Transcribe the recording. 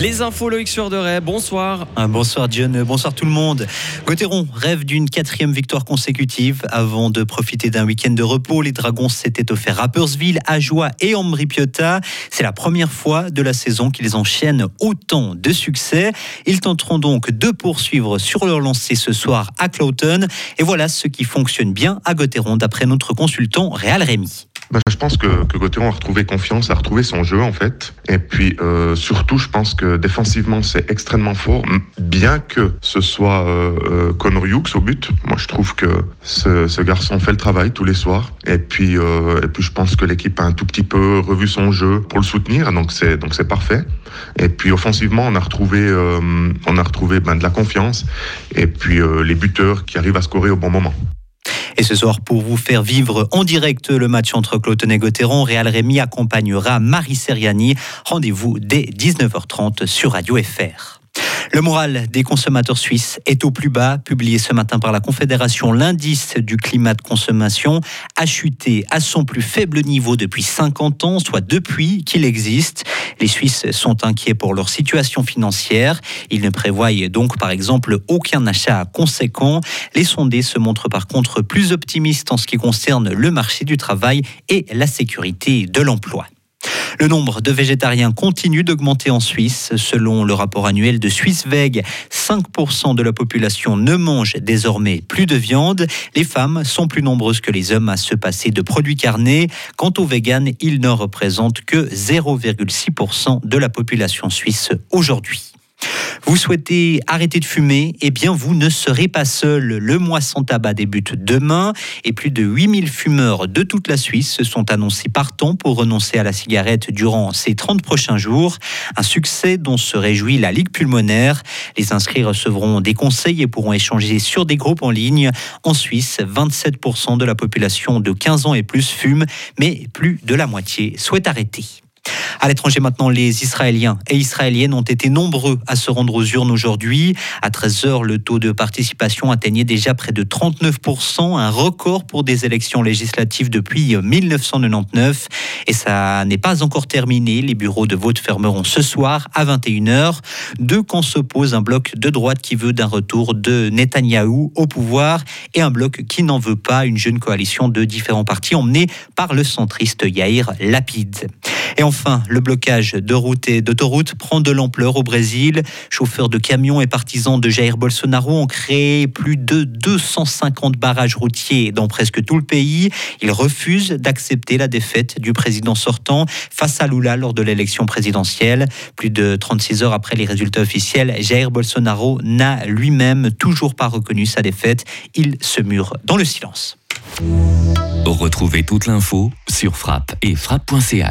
Les infos Loïc Sueur bonsoir. Bonsoir John, bonsoir tout le monde. Gauthieron rêve d'une quatrième victoire consécutive. Avant de profiter d'un week-end de repos, les Dragons s'étaient offert Rappersville, Ajoie et Ambri Piotta. C'est la première fois de la saison qu'ils enchaînent autant de succès. Ils tenteront donc de poursuivre sur leur lancée ce soir à Cloughton. Et voilà ce qui fonctionne bien à Gauthieron d'après notre consultant Réal Rémy. Bah, je pense que, que Gauthier a retrouvé confiance, a retrouvé son jeu en fait. Et puis euh, surtout, je pense que défensivement, c'est extrêmement fort. Bien que ce soit euh, euh Hughes au but, moi je trouve que ce, ce, garçon fait le travail tous les soirs. Et puis, euh, et puis je pense que l'équipe a un tout petit peu revu son jeu pour le soutenir, donc c'est donc c'est parfait. Et puis offensivement, on a retrouvé euh, on a retrouvé ben, de la confiance. Et puis euh, les buteurs qui arrivent à scorer au bon moment. Et ce soir, pour vous faire vivre en direct le match entre Cloton et Réal Rémy accompagnera Marie Seriani. Rendez-vous dès 19h30 sur Radio FR. Le moral des consommateurs suisses est au plus bas. Publié ce matin par la Confédération, l'indice du climat de consommation a chuté à son plus faible niveau depuis 50 ans, soit depuis qu'il existe. Les Suisses sont inquiets pour leur situation financière. Ils ne prévoient donc par exemple aucun achat conséquent. Les sondés se montrent par contre plus optimistes en ce qui concerne le marché du travail et la sécurité de l'emploi. Le nombre de végétariens continue d'augmenter en Suisse. Selon le rapport annuel de Swissweg, 5% de la population ne mange désormais plus de viande. Les femmes sont plus nombreuses que les hommes à se passer de produits carnés. Quant aux véganes, ils ne représentent que 0,6% de la population suisse aujourd'hui. Vous souhaitez arrêter de fumer Eh bien, vous ne serez pas seul. Le mois sans tabac débute demain et plus de 8000 fumeurs de toute la Suisse se sont annoncés partants pour renoncer à la cigarette durant ces 30 prochains jours. Un succès dont se réjouit la Ligue pulmonaire. Les inscrits recevront des conseils et pourront échanger sur des groupes en ligne. En Suisse, 27% de la population de 15 ans et plus fume, mais plus de la moitié souhaite arrêter. À l'étranger maintenant, les Israéliens et Israéliennes ont été nombreux à se rendre aux urnes aujourd'hui. À 13h, le taux de participation atteignait déjà près de 39%, un record pour des élections législatives depuis 1999. Et ça n'est pas encore terminé. Les bureaux de vote fermeront ce soir à 21h. Deux camps s'opposent, un bloc de droite qui veut d'un retour de Netanyahou au pouvoir et un bloc qui n'en veut pas, une jeune coalition de différents partis emmenée par le centriste Yair Lapid. Et enfin, le blocage de routes et d'autoroutes prend de l'ampleur au Brésil. Chauffeurs de camions et partisans de Jair Bolsonaro ont créé plus de 250 barrages routiers dans presque tout le pays. Ils refusent d'accepter la défaite du président sortant face à Lula lors de l'élection présidentielle. Plus de 36 heures après les résultats officiels, Jair Bolsonaro n'a lui-même toujours pas reconnu sa défaite. Il se mure dans le silence. Retrouvez toute l'info sur frappe et frappe.ch.